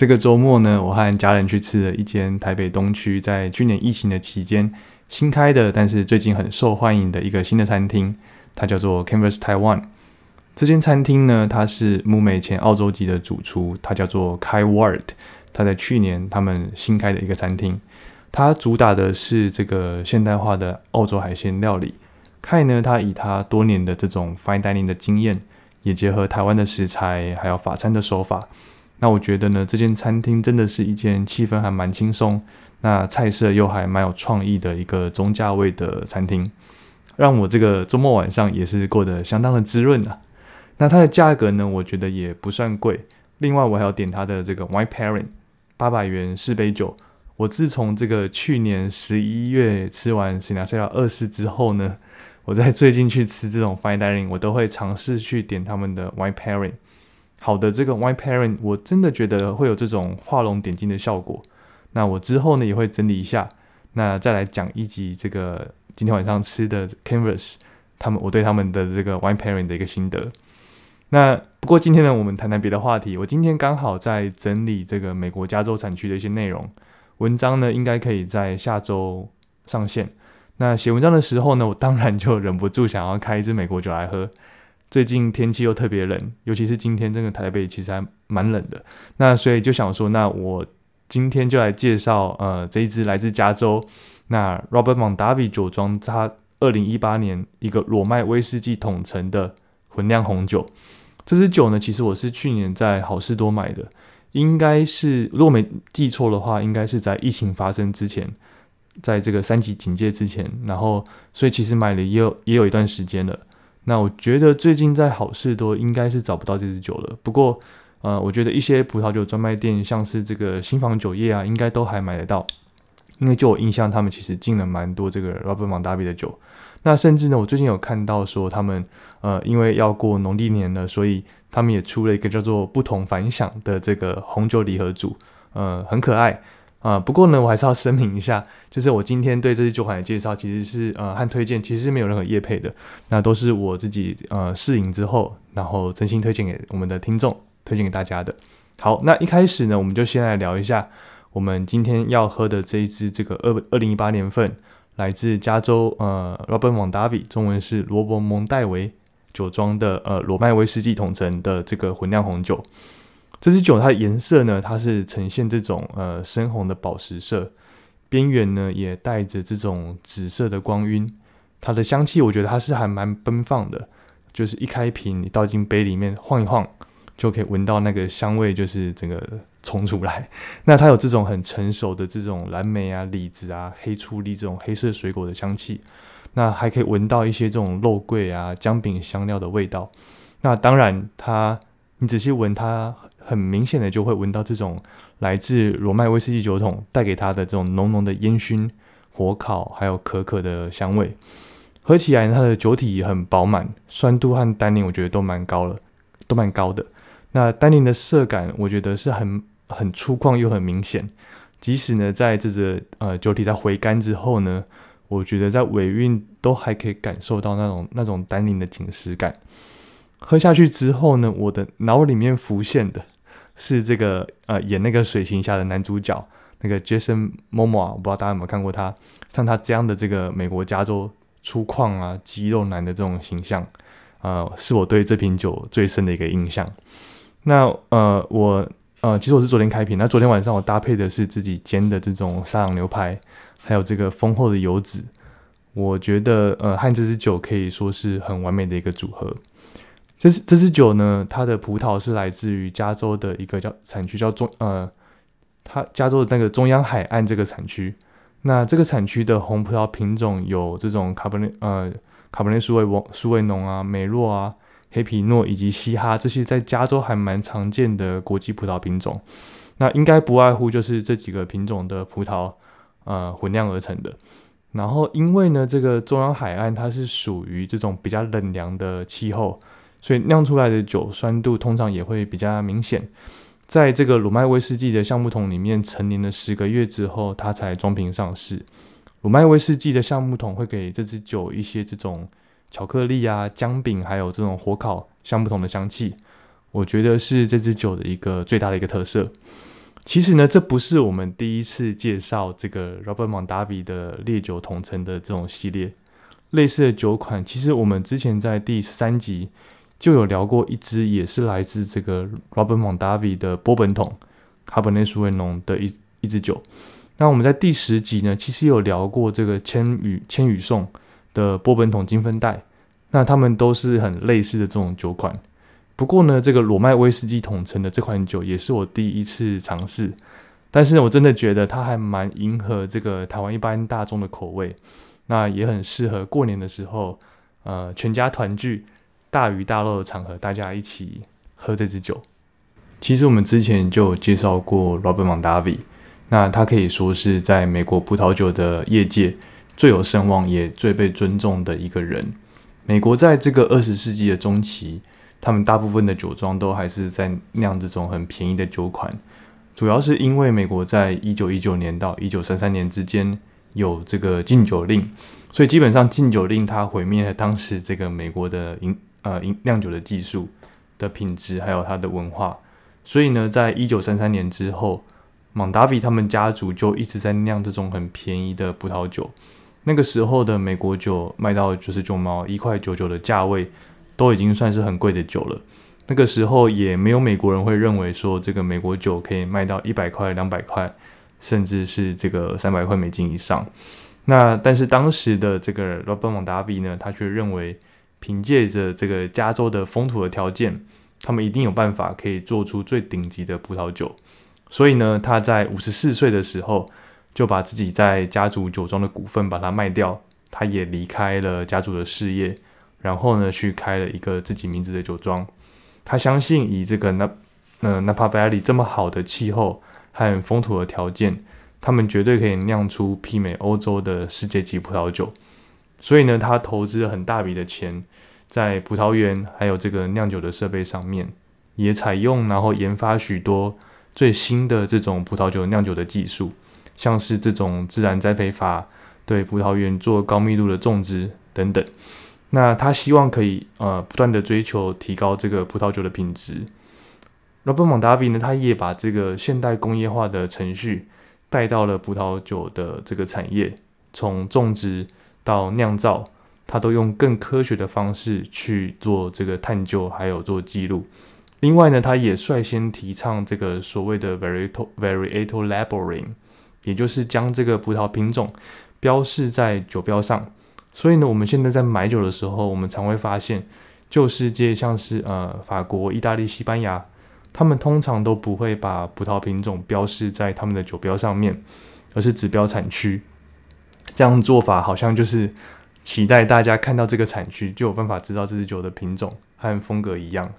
这个周末呢，我和家人去吃了一间台北东区在去年疫情的期间新开的，但是最近很受欢迎的一个新的餐厅，它叫做 Canvas Taiwan。这间餐厅呢，它是木美前澳洲籍的主厨，他叫做 Kai Ward，他在去年他们新开的一个餐厅。它主打的是这个现代化的澳洲海鲜料理。Kai 呢，他以他多年的这种 fine dining 的经验，也结合台湾的食材，还有法餐的手法。那我觉得呢，这间餐厅真的是一间气氛还蛮轻松，那菜色又还蛮有创意的一个中价位的餐厅，让我这个周末晚上也是过得相当的滋润啊。那它的价格呢，我觉得也不算贵。另外，我还要点它的这个 Wine Pairing，八百元四杯酒。我自从这个去年十一月吃完 s i n a s e 二世之后呢，我在最近去吃这种 fine dining，我都会尝试去点他们的 wine pairing。好的，这个 wine pairing 我真的觉得会有这种画龙点睛的效果。那我之后呢也会整理一下，那再来讲一集这个今天晚上吃的 Canvas，他们我对他们的这个 wine pairing 的一个心得。那不过今天呢，我们谈谈别的话题。我今天刚好在整理这个美国加州产区的一些内容。文章呢，应该可以在下周上线。那写文章的时候呢，我当然就忍不住想要开一支美国酒来喝。最近天气又特别冷，尤其是今天这个台北其实还蛮冷的。那所以就想说，那我今天就来介绍呃这一支来自加州那 Robert Mondavi 酒庄，它二零一八年一个裸麦威士忌统称的混酿红酒。这支酒呢，其实我是去年在好事多买的。应该是，如果没记错的话，应该是在疫情发生之前，在这个三级警戒之前，然后所以其实买了也有也有一段时间了。那我觉得最近在好事多应该是找不到这支酒了。不过，呃，我觉得一些葡萄酒专卖店，像是这个新房酒业啊，应该都还买得到。因为就我印象，他们其实进了蛮多这个 Robert Mondavi 的酒。那甚至呢，我最近有看到说他们，呃，因为要过农历年了，所以他们也出了一个叫做“不同凡响”的这个红酒礼盒组，呃，很可爱啊。不过呢，我还是要声明一下，就是我今天对这支酒款的介绍，其实是呃和推荐，其实是没有任何业配的，那都是我自己呃试饮之后，然后真心推荐给我们的听众，推荐给大家的。好，那一开始呢，我们就先来聊一下我们今天要喝的这一支这个二二零一八年份。来自加州，呃，Robert Mondavi，中文是罗伯蒙戴维酒庄的，呃，罗麦威士忌统称的这个混酿红酒。这支酒它的颜色呢，它是呈现这种呃深红的宝石色，边缘呢也带着这种紫色的光晕。它的香气，我觉得它是还蛮奔放的，就是一开瓶你倒进杯里面晃一晃，就可以闻到那个香味，就是整个。冲出来，那它有这种很成熟的这种蓝莓啊、李子啊、黑醋栗这种黑色水果的香气，那还可以闻到一些这种肉桂啊、姜饼香料的味道。那当然，它你仔细闻，它很明显的就会闻到这种来自罗麦威士忌酒桶带给它的这种浓浓的烟熏、火烤还有可可的香味。喝起来，它的酒体很饱满，酸度和单宁我觉得都蛮高了，都蛮高的。那单宁的色感，我觉得是很。很粗犷又很明显，即使呢，在这个呃酒体在回甘之后呢，我觉得在尾韵都还可以感受到那种那种单宁的紧实感。喝下去之后呢，我的脑里面浮现的是这个呃演那个水行侠的男主角那个 Jason Momoa，我不知道大家有没有看过他，像他这样的这个美国加州粗犷啊肌肉男的这种形象，呃，是我对这瓶酒最深的一个印象。那呃我。呃，其实我是昨天开瓶，那昨天晚上我搭配的是自己煎的这种沙朗牛排，还有这个丰厚的油脂，我觉得呃和这支酒可以说是很完美的一个组合。这这支酒呢，它的葡萄是来自于加州的一个叫产区叫中呃，它加州的那个中央海岸这个产区。那这个产区的红葡萄品种有这种卡本内呃卡本内苏维翁苏维农啊、美洛啊。黑皮诺以及西哈这些在加州还蛮常见的国际葡萄品种，那应该不外乎就是这几个品种的葡萄，呃，混酿而成的。然后因为呢，这个中央海岸它是属于这种比较冷凉的气候，所以酿出来的酒酸度通常也会比较明显。在这个鲁麦威士忌的橡木桶里面陈年了十个月之后，它才装瓶上市。鲁麦威士忌的橡木桶会给这支酒一些这种。巧克力啊，姜饼，还有这种火烤橡木桶的香气，我觉得是这支酒的一个最大的一个特色。其实呢，这不是我们第一次介绍这个 Robert Mondavi 的烈酒桶陈的这种系列，类似的酒款，其实我们之前在第三集就有聊过一支，也是来自这个 Robert Mondavi 的波本桶卡本内苏维浓的一一支酒。那我们在第十集呢，其实有聊过这个千羽千羽颂。的波本桶金分带，那他们都是很类似的这种酒款。不过呢，这个裸麦威士忌统称的这款酒也是我第一次尝试，但是我真的觉得它还蛮迎合这个台湾一般大众的口味，那也很适合过年的时候，呃，全家团聚、大鱼大肉的场合，大家一起喝这支酒。其实我们之前就有介绍过 Robert Mondavi，那他可以说是在美国葡萄酒的业界。最有声望也最被尊重的一个人。美国在这个二十世纪的中期，他们大部分的酒庄都还是在酿这种很便宜的酒款，主要是因为美国在一九一九年到一九三三年之间有这个禁酒令，所以基本上禁酒令它毁灭了当时这个美国的饮呃酿酒的技术的品质，还有它的文化。所以呢，在一九三三年之后，蒙达比他们家族就一直在酿这种很便宜的葡萄酒。那个时候的美国酒卖到九十九毛一块九九的价位，都已经算是很贵的酒了。那个时候也没有美国人会认为说这个美国酒可以卖到一百块、两百块，甚至是这个三百块美金以上。那但是当时的这个 Robert Mondavi 呢，他却认为凭借着这个加州的风土的条件，他们一定有办法可以做出最顶级的葡萄酒。所以呢，他在五十四岁的时候。就把自己在家族酒庄的股份把它卖掉，他也离开了家族的事业，然后呢去开了一个自己名字的酒庄。他相信以这个那呃 Napa Valley 这么好的气候和风土的条件，他们绝对可以酿出媲美欧洲的世界级葡萄酒。所以呢，他投资了很大笔的钱在葡萄园还有这个酿酒的设备上面，也采用然后研发许多最新的这种葡萄酒酿酒的技术。像是这种自然栽培法，对葡萄园做高密度的种植等等，那他希望可以呃不断的追求提高这个葡萄酒的品质。Robert Mondavi 呢，他也把这个现代工业化的程序带到了葡萄酒的这个产业，从种植到酿造，他都用更科学的方式去做这个探究，还有做记录。另外呢，他也率先提倡这个所谓的 Varietal Varietal Labeling。也就是将这个葡萄品种标示在酒标上，所以呢，我们现在在买酒的时候，我们常会发现，旧世界像是呃法国、意大利、西班牙，他们通常都不会把葡萄品种标示在他们的酒标上面，而是只标产区。这样做法好像就是期待大家看到这个产区就有办法知道这支酒的品种和风格一样。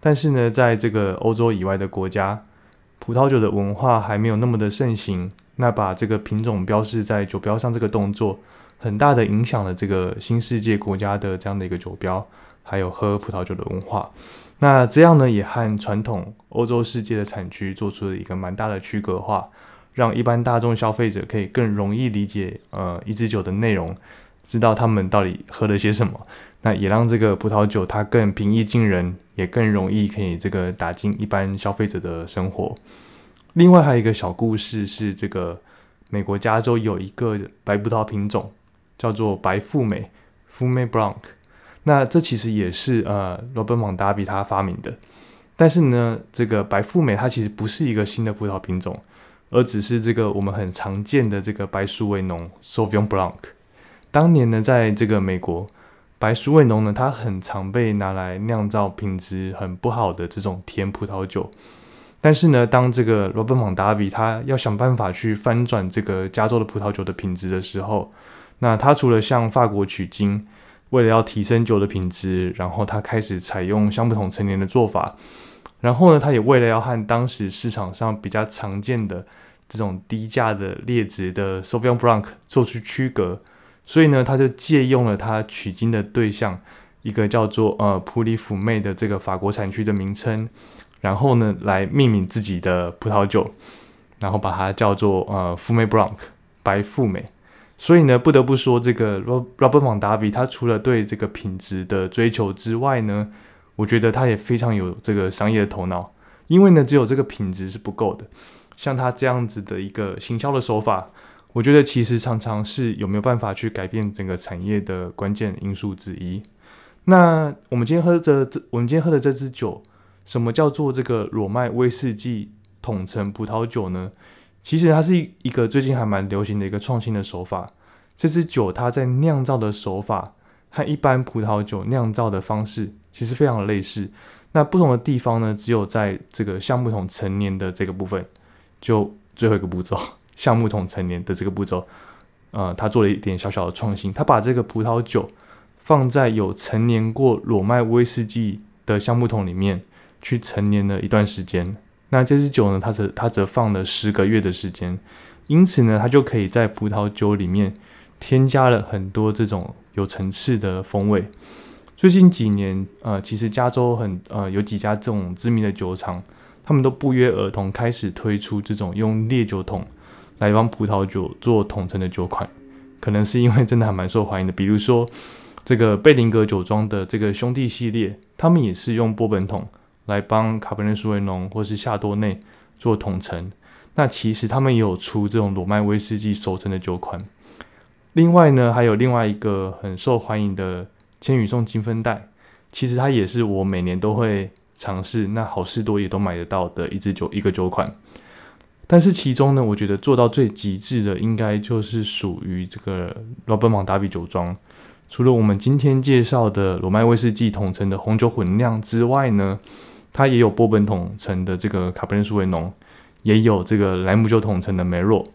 但是呢，在这个欧洲以外的国家，葡萄酒的文化还没有那么的盛行。那把这个品种标示在酒标上，这个动作很大的影响了这个新世界国家的这样的一个酒标，还有喝葡萄酒的文化。那这样呢，也和传统欧洲世界的产区做出了一个蛮大的区隔化，让一般大众消费者可以更容易理解呃一支酒的内容，知道他们到底喝了些什么。那也让这个葡萄酒它更平易近人，也更容易可以这个打进一般消费者的生活。另外还有一个小故事是，这个美国加州有一个白葡萄品种叫做白富美 （Fume Blanc）。那这其实也是呃罗本蒙达比他发明的。但是呢，这个白富美它其实不是一个新的葡萄品种，而只是这个我们很常见的这个白苏维农 （Sauvignon Blanc）。当年呢，在这个美国，白苏维农呢，它很常被拿来酿造品质很不好的这种甜葡萄酒。但是呢，当这个罗本·蒙达比他要想办法去翻转这个加州的葡萄酒的品质的时候，那他除了向法国取经，为了要提升酒的品质，然后他开始采用相不同陈年的做法。然后呢，他也为了要和当时市场上比较常见的这种低价的劣质的 s o v i g n Blanc 做出区隔，所以呢，他就借用了他取经的对象一个叫做呃普里福妹的这个法国产区的名称，然后呢，来命名自己的葡萄酒，然后把它叫做呃富美 Blanc 白富美。所以呢，不得不说这个 Robert m o n d a v 他除了对这个品质的追求之外呢。我觉得他也非常有这个商业的头脑，因为呢，只有这个品质是不够的。像他这样子的一个行销的手法，我觉得其实常常是有没有办法去改变整个产业的关键因素之一。那我们今天喝的这，我们今天喝的这支酒，什么叫做这个裸麦威士忌统称葡萄酒呢？其实它是一个最近还蛮流行的一个创新的手法。这支酒它在酿造的手法和一般葡萄酒酿造的方式。其实非常的类似，那不同的地方呢，只有在这个橡木桶成年的这个部分，就最后一个步骤，橡木桶陈年的这个步骤，呃，他做了一点小小的创新，他把这个葡萄酒放在有陈年过裸麦威士忌的橡木桶里面去陈年了一段时间。那这支酒呢，它则它则放了十个月的时间，因此呢，它就可以在葡萄酒里面添加了很多这种有层次的风味。最近几年，呃，其实加州很呃有几家这种知名的酒厂，他们都不约而同开始推出这种用烈酒桶来帮葡萄酒做统称的酒款，可能是因为真的还蛮受欢迎的。比如说这个贝林格酒庄的这个兄弟系列，他们也是用波本桶来帮卡本内苏维农或是夏多内做统称。那其实他们也有出这种罗麦威士忌熟成的酒款。另外呢，还有另外一个很受欢迎的。千羽送金分带，其实它也是我每年都会尝试，那好事多也都买得到的一支酒一个酒款。但是其中呢，我觉得做到最极致的，应该就是属于这个罗本芒达比酒庄。除了我们今天介绍的罗麦威士忌统称的红酒混酿之外呢，它也有波本统称的这个卡本内苏维农，也有这个莱姆酒统称的梅洛。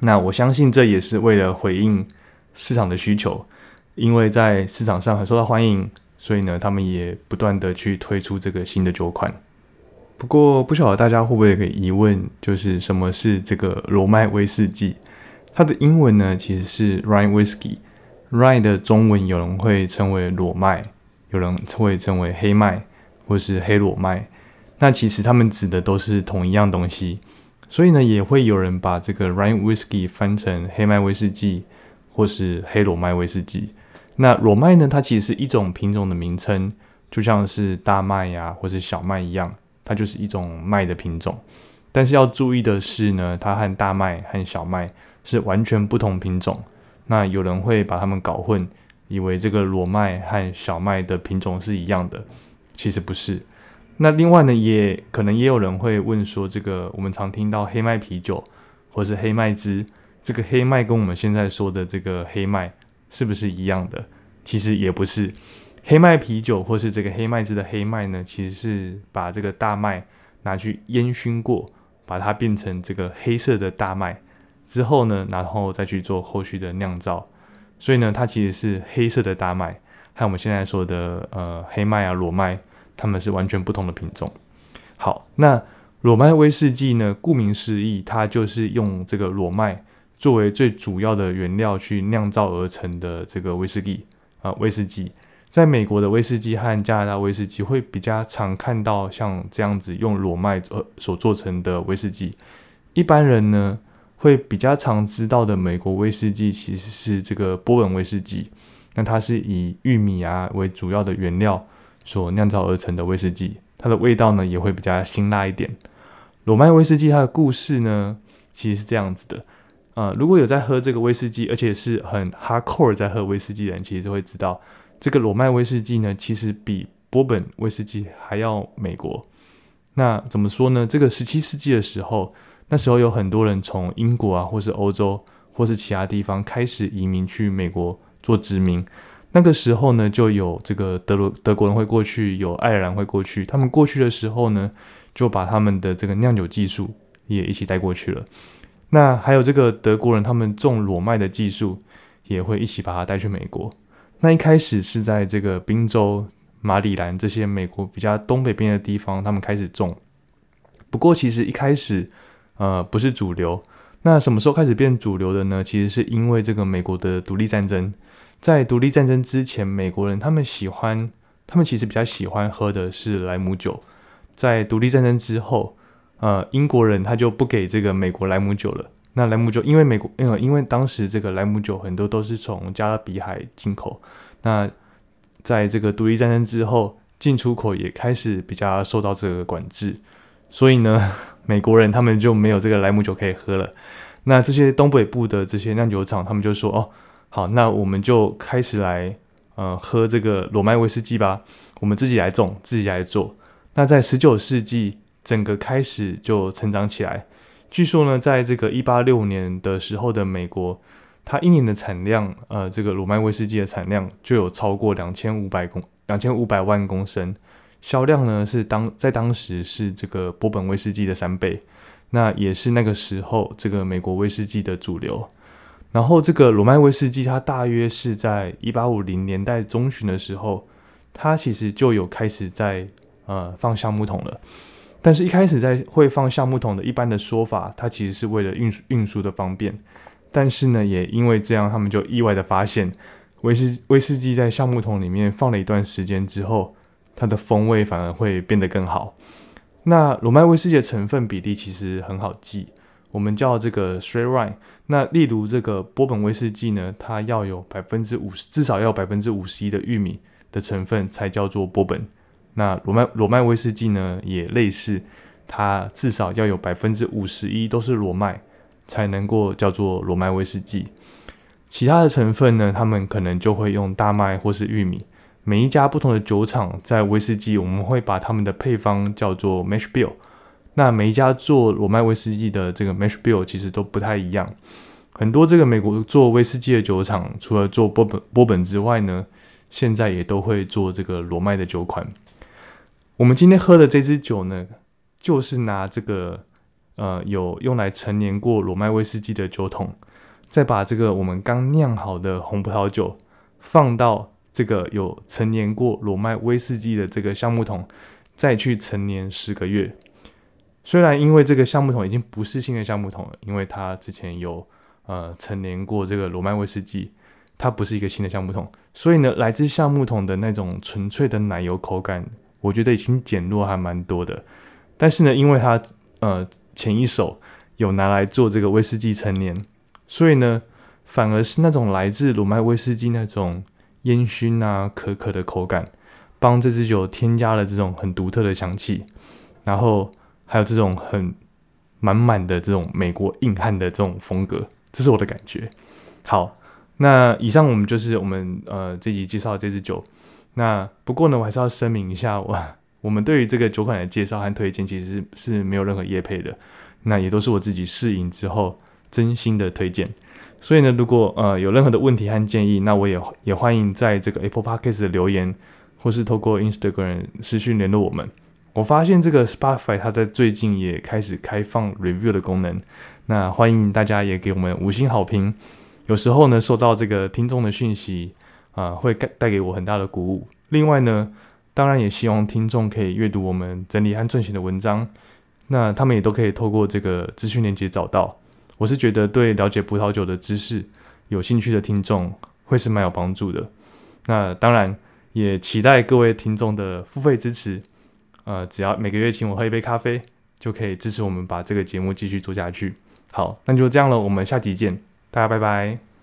那我相信这也是为了回应市场的需求。因为在市场上很受到欢迎，所以呢，他们也不断的去推出这个新的酒款。不过，不晓得大家会不会有个疑问，就是什么是这个罗麦威士忌？它的英文呢其实是 Rye Whiskey。Rye 的中文有人会称为裸麦，有人会称为黑麦或是黑裸麦。那其实他们指的都是同一样东西，所以呢，也会有人把这个 Rye Whiskey 翻成黑麦威士忌或是黑裸麦威士忌。那裸麦呢？它其实是一种品种的名称，就像是大麦呀，或是小麦一样，它就是一种麦的品种。但是要注意的是呢，它和大麦和小麦是完全不同品种。那有人会把它们搞混，以为这个裸麦和小麦的品种是一样的，其实不是。那另外呢，也可能也有人会问说，这个我们常听到黑麦啤酒或是黑麦汁，这个黑麦跟我们现在说的这个黑麦。是不是一样的？其实也不是。黑麦啤酒或是这个黑麦汁的黑麦呢，其实是把这个大麦拿去烟熏过，把它变成这个黑色的大麦之后呢，然后再去做后续的酿造。所以呢，它其实是黑色的大麦，和我们现在说的呃黑麦啊裸麦，它们是完全不同的品种。好，那裸麦威士忌呢，顾名思义，它就是用这个裸麦。作为最主要的原料去酿造而成的这个威士忌啊，威士忌，在美国的威士忌和加拿大威士忌会比较常看到像这样子用裸麦呃所做成的威士忌。一般人呢会比较常知道的美国威士忌其实是这个波本威士忌，那它是以玉米啊为主要的原料所酿造而成的威士忌，它的味道呢也会比较辛辣一点。裸麦威士忌它的故事呢其实是这样子的。呃，如果有在喝这个威士忌，而且是很 hardcore 在喝威士忌的人，其实就会知道，这个裸麦威士忌呢，其实比波本威士忌还要美国。那怎么说呢？这个十七世纪的时候，那时候有很多人从英国啊，或是欧洲，或是其他地方开始移民去美国做殖民。那个时候呢，就有这个德罗德国人会过去，有爱尔兰会过去。他们过去的时候呢，就把他们的这个酿酒技术也一起带过去了。那还有这个德国人，他们种裸麦的技术也会一起把它带去美国。那一开始是在这个宾州。马里兰这些美国比较东北边的地方，他们开始种。不过，其实一开始，呃，不是主流。那什么时候开始变主流的呢？其实是因为这个美国的独立战争。在独立战争之前，美国人他们喜欢，他们其实比较喜欢喝的是莱姆酒。在独立战争之后，呃，英国人他就不给这个美国莱姆酒了。那莱姆酒，因为美国，因为，因为当时这个莱姆酒很多都是从加勒比海进口。那在这个独立战争之后，进出口也开始比较受到这个管制，所以呢，美国人他们就没有这个莱姆酒可以喝了。那这些东北部的这些酿酒厂，他们就说：“哦，好，那我们就开始来，呃，喝这个裸麦威士忌吧，我们自己来种，自己来做。”那在十九世纪，整个开始就成长起来。据说呢，在这个一八六年的时候的美国。它一年的产量，呃，这个鲁麦威士忌的产量就有超过两千五百公两千五百万公升，销量呢是当在当时是这个波本威士忌的三倍，那也是那个时候这个美国威士忌的主流。然后这个鲁麦威士忌，它大约是在一八五零年代中旬的时候，它其实就有开始在呃放橡木桶了。但是一开始在会放橡木桶的一般的说法，它其实是为了运输运输的方便。但是呢，也因为这样，他们就意外的发现，威士威士忌在橡木桶里面放了一段时间之后，它的风味反而会变得更好。那罗麦威士忌的成分比例其实很好记，我们叫这个 straight rye。那例如这个波本威士忌呢，它要有百分之五十，至少要百分之五十一的玉米的成分才叫做波本。那罗麦罗麦威士忌呢，也类似，它至少要有百分之五十一都是罗麦。才能够叫做罗麦威士忌，其他的成分呢？他们可能就会用大麦或是玉米。每一家不同的酒厂在威士忌，我们会把他们的配方叫做 mash bill。那每一家做罗麦威士忌的这个 mash bill 其实都不太一样。很多这个美国做威士忌的酒厂，除了做波本波本之外呢，现在也都会做这个罗麦的酒款。我们今天喝的这支酒呢，就是拿这个。呃，有用来陈年过裸麦威士忌的酒桶，再把这个我们刚酿好的红葡萄酒放到这个有陈年过裸麦威士忌的这个橡木桶，再去陈年十个月。虽然因为这个橡木桶已经不是新的橡木桶了，因为它之前有呃陈年过这个裸麦威士忌，它不是一个新的橡木桶，所以呢，来自橡木桶的那种纯粹的奶油口感，我觉得已经减弱还蛮多的。但是呢，因为它呃。前一手有拿来做这个威士忌陈年，所以呢，反而是那种来自鲁麦威士忌那种烟熏啊、可可的口感，帮这支酒添加了这种很独特的香气，然后还有这种很满满的这种美国硬汉的这种风格，这是我的感觉。好，那以上我们就是我们呃这集介绍这支酒。那不过呢，我还是要声明一下我。我们对于这个酒款的介绍和推荐，其实是没有任何业配的，那也都是我自己试饮之后真心的推荐。所以呢，如果呃有任何的问题和建议，那我也也欢迎在这个 Apple Podcast 的留言，或是透过 Instagram 私讯联络我们。我发现这个 Spotify 它在最近也开始开放 review 的功能，那欢迎大家也给我们五星好评。有时候呢，收到这个听众的讯息啊，会带给我很大的鼓舞。另外呢，当然也希望听众可以阅读我们整理和撰写的文章，那他们也都可以透过这个资讯链接找到。我是觉得对了解葡萄酒的知识有兴趣的听众会是蛮有帮助的。那当然也期待各位听众的付费支持，呃，只要每个月请我喝一杯咖啡，就可以支持我们把这个节目继续做下去。好，那就这样了，我们下集见，大家拜拜。